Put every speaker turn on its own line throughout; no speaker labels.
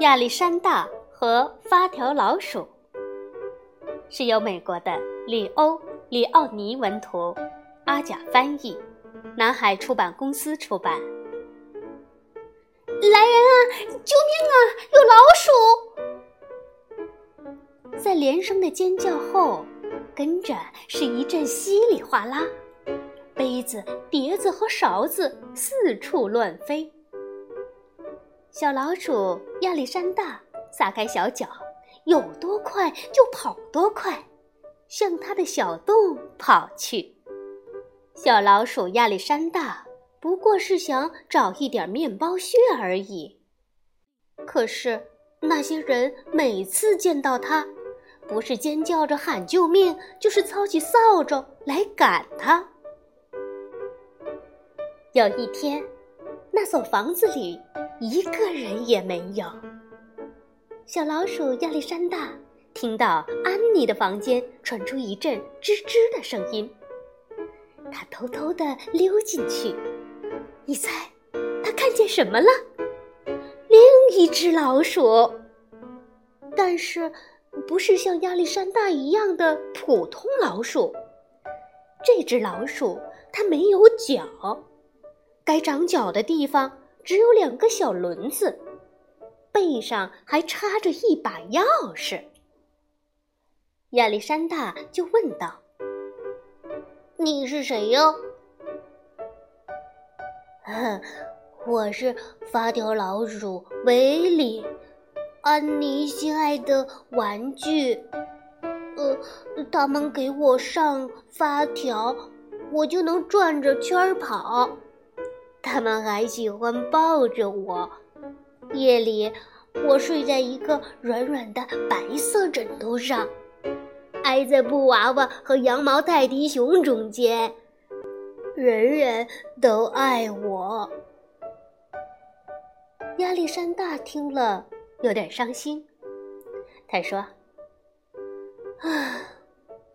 亚历山大和发条老鼠是由美国的里欧·里奥尼文图，阿甲翻译，南海出版公司出版。
来人啊！救命啊！有老
鼠！在连声的尖叫后，跟着是一阵稀里哗啦，杯子、碟子和勺子四处乱飞。小老鼠亚历山大撒开小脚，有多快就跑多快，向它的小洞跑去。小老鼠亚历山大不过是想找一点面包屑而已。可是那些人每次见到它，不是尖叫着喊救命，就是操起扫帚来赶它。有一天，那所房子里。一个人也没有。小老鼠亚历山大听到安妮的房间传出一阵吱吱的声音，他偷偷地溜进去。你猜，他看见什么了？另一只老鼠，但是不是像亚历山大一样的普通老鼠。这只老鼠它没有脚，该长脚的地方。只有两个小轮子，背上还插着一把钥匙。亚历山大就问道：“
你是谁哟？”“
我是发条老鼠威利，安妮心爱的玩具。呃，他们给我上发条，我就能转着圈儿跑。”他们还喜欢抱着我。夜里，我睡在一个软软的白色枕头上，挨在布娃娃和羊毛泰迪熊中间。人人都爱我。
亚历山大听了有点伤心，他说：“
啊，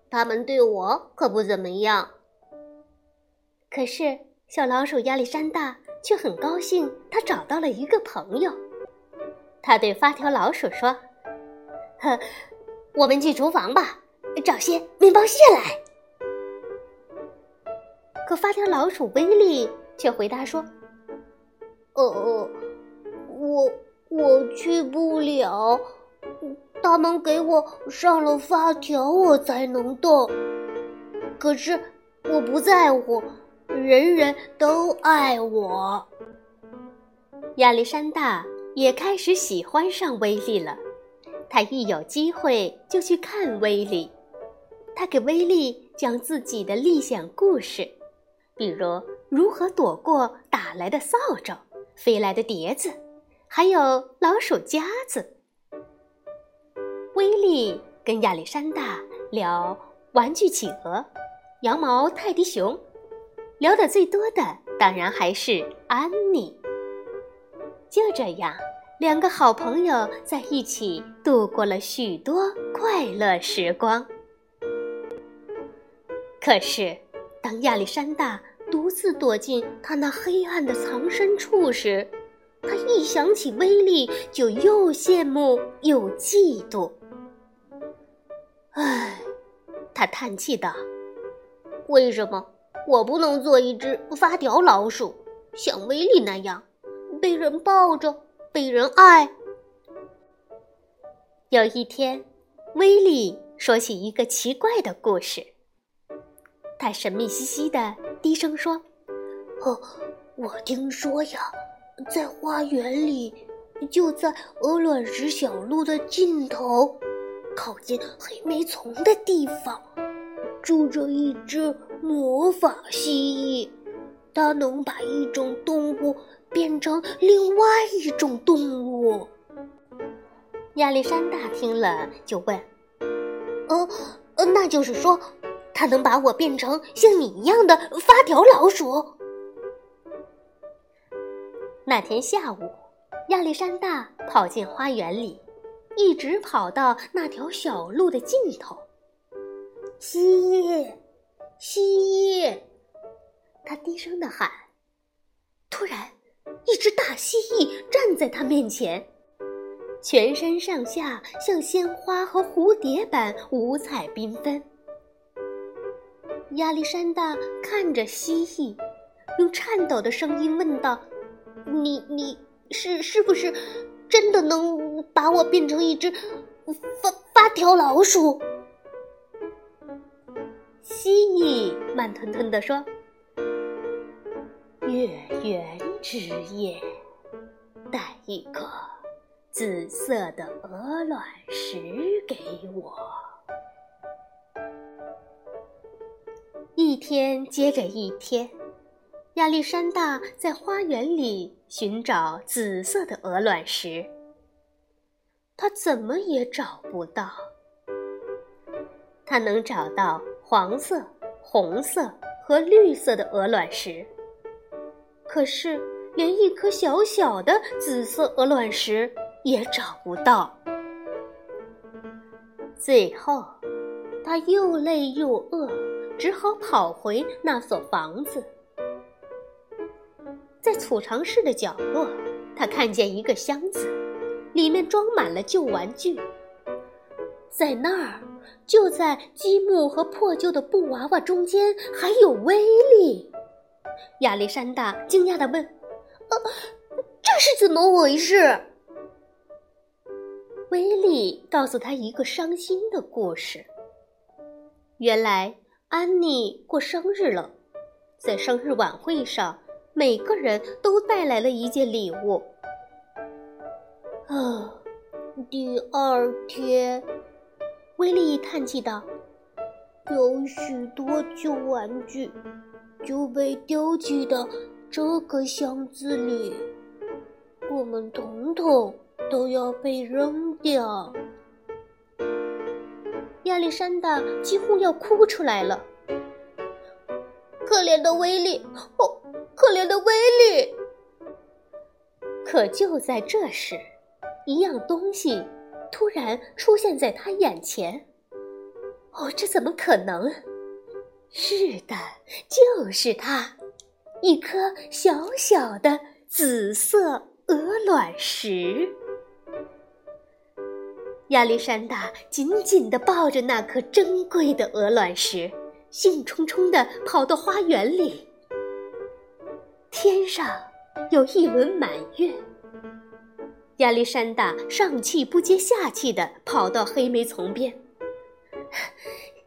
他们对我可不怎么样。
可是。”小老鼠亚历山大却很高兴，他找到了一个朋友。他对发条老鼠说：“
呵，我们去厨房吧，找些面包屑来。”
可发条老鼠威利却回答说：“
呃，我我去不了，他们给我上了发条，我才能动。可是我不在乎。”人人都爱我。
亚历山大也开始喜欢上威利了。他一有机会就去看威利。他给威利讲自己的历险故事，比如如何躲过打来的扫帚、飞来的碟子，还有老鼠夹子。威利跟亚历山大聊玩具企鹅、羊毛泰迪熊。聊得最多的当然还是安妮。就这样，两个好朋友在一起度过了许多快乐时光。可是，当亚历山大独自躲进他那黑暗的藏身处时，他一想起威利，就又羡慕又嫉妒。唉，他叹气道：“
为什么？”我不能做一只发条老鼠，像威利那样被人抱着、被人爱。
有一天，威利说起一个奇怪的故事。他神秘兮兮的低声说：“
哦，我听说呀，在花园里，就在鹅卵石小路的尽头，靠近黑莓丛的地方，住着一只。”魔法蜥蜴，它能把一种动物变成另外一种动物。
亚历山大听了就问：“
呃，那就是说，它能把我变成像你一样的发条老鼠？”
那天下午，亚历山大跑进花园里，一直跑到那条小路的尽头。
蜥蜴。蜥蜴，
他低声的喊。突然，一只大蜥蜴站在他面前。全身上下像鲜花和蝴蝶般五彩缤纷。亚历山大看着蜥蜴，用颤抖的声音问道：“
你你是是不是真的能把我变成一只发发条老鼠？”
蜥蜴慢吞吞地说：“月圆之夜，带一颗紫色的鹅卵石给我。”一天接着一天，亚历山大在花园里寻找紫色的鹅卵石。他怎么也找不到。他能找到黄色、红色和绿色的鹅卵石，可是连一颗小小的紫色鹅卵石也找不到。最后，他又累又饿。只好跑回那所房子，在储藏室的角落，他看见一个箱子，里面装满了旧玩具。在那儿，就在积木和破旧的布娃娃中间，还有威力。亚历山大惊讶地问：“
呃，这是怎么回事？”
威利告诉他一个伤心的故事。原来。安妮过生日了，在生日晚会上，每个人都带来了一件礼物。
啊，第二天，
威利叹气道：“
有许多旧玩具就被丢弃到这个箱子里，我们统统都要被扔掉。”
亚历山大几乎要哭出来了。
可怜的威利，哦，可怜的威利！
可就在这时，一样东西突然出现在他眼前。哦，这怎么可能？是的，就是它，一颗小小的紫色鹅卵石。亚历山大紧紧地抱着那颗珍贵的鹅卵石，兴冲冲地跑到花园里。天上有一轮满月。亚历山大上气不接下气地跑到黑莓丛边：“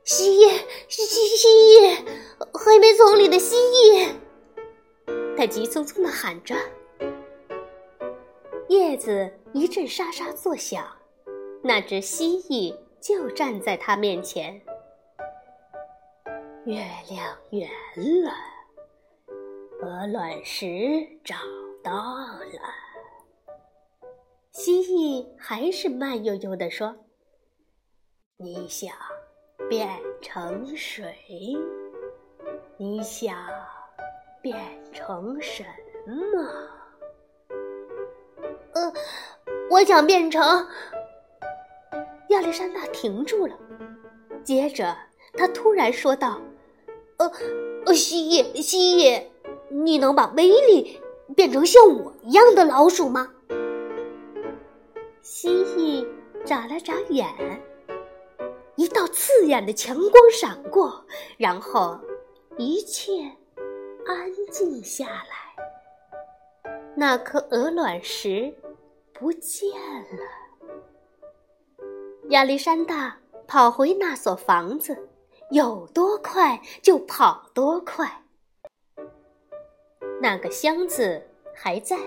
蜥蜴，蜥蜥蜴，黑莓丛里的蜥蜴！”
他急匆匆地喊着。叶子一阵沙沙作响。那只蜥蜴就站在他面前。月亮圆了，鹅卵石找到了。蜥蜴还是慢悠悠地说：“你想变成水？你想变成什么？”
呃，我想变成……
亚历山大停住了，接着他突然说道：“
呃，呃，蜥蜴，蜥蜴，你能把威力变成像我一样的老鼠吗？”
蜥蜴眨了眨眼，一道刺眼的强光闪过，然后一切安静下来。那颗鹅卵石不见了。亚历山大跑回那所房子，有多快就跑多快。那个箱子还在，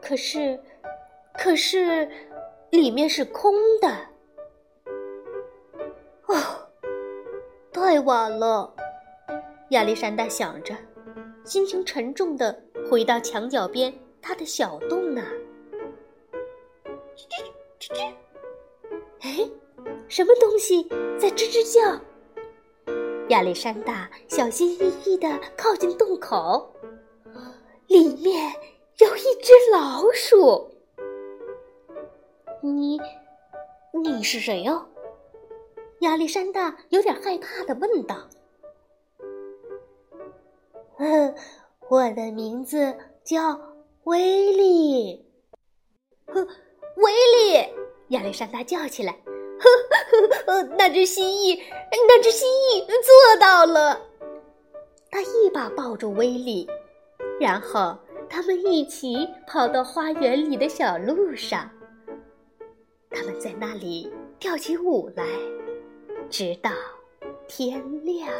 可是，可是，里面是空的。
哦，太晚了，
亚历山大想着，心情沉重的回到墙角边他的小洞那儿。吱吱吱吱。哎，什么东西在吱吱叫？亚历山大小心翼翼地靠近洞口，里面有一只老鼠。
你，你是谁呀？
亚历山大有点害怕的问道。
嗯，我的名字叫威利。
呵，
威利！亚历山大叫起来：“呵呵呵，那只蜥蜴，那只蜥蜴做到了！”他一把抱住威利，然后他们一起跑到花园里的小路上。他们在那里跳起舞来，直到天亮。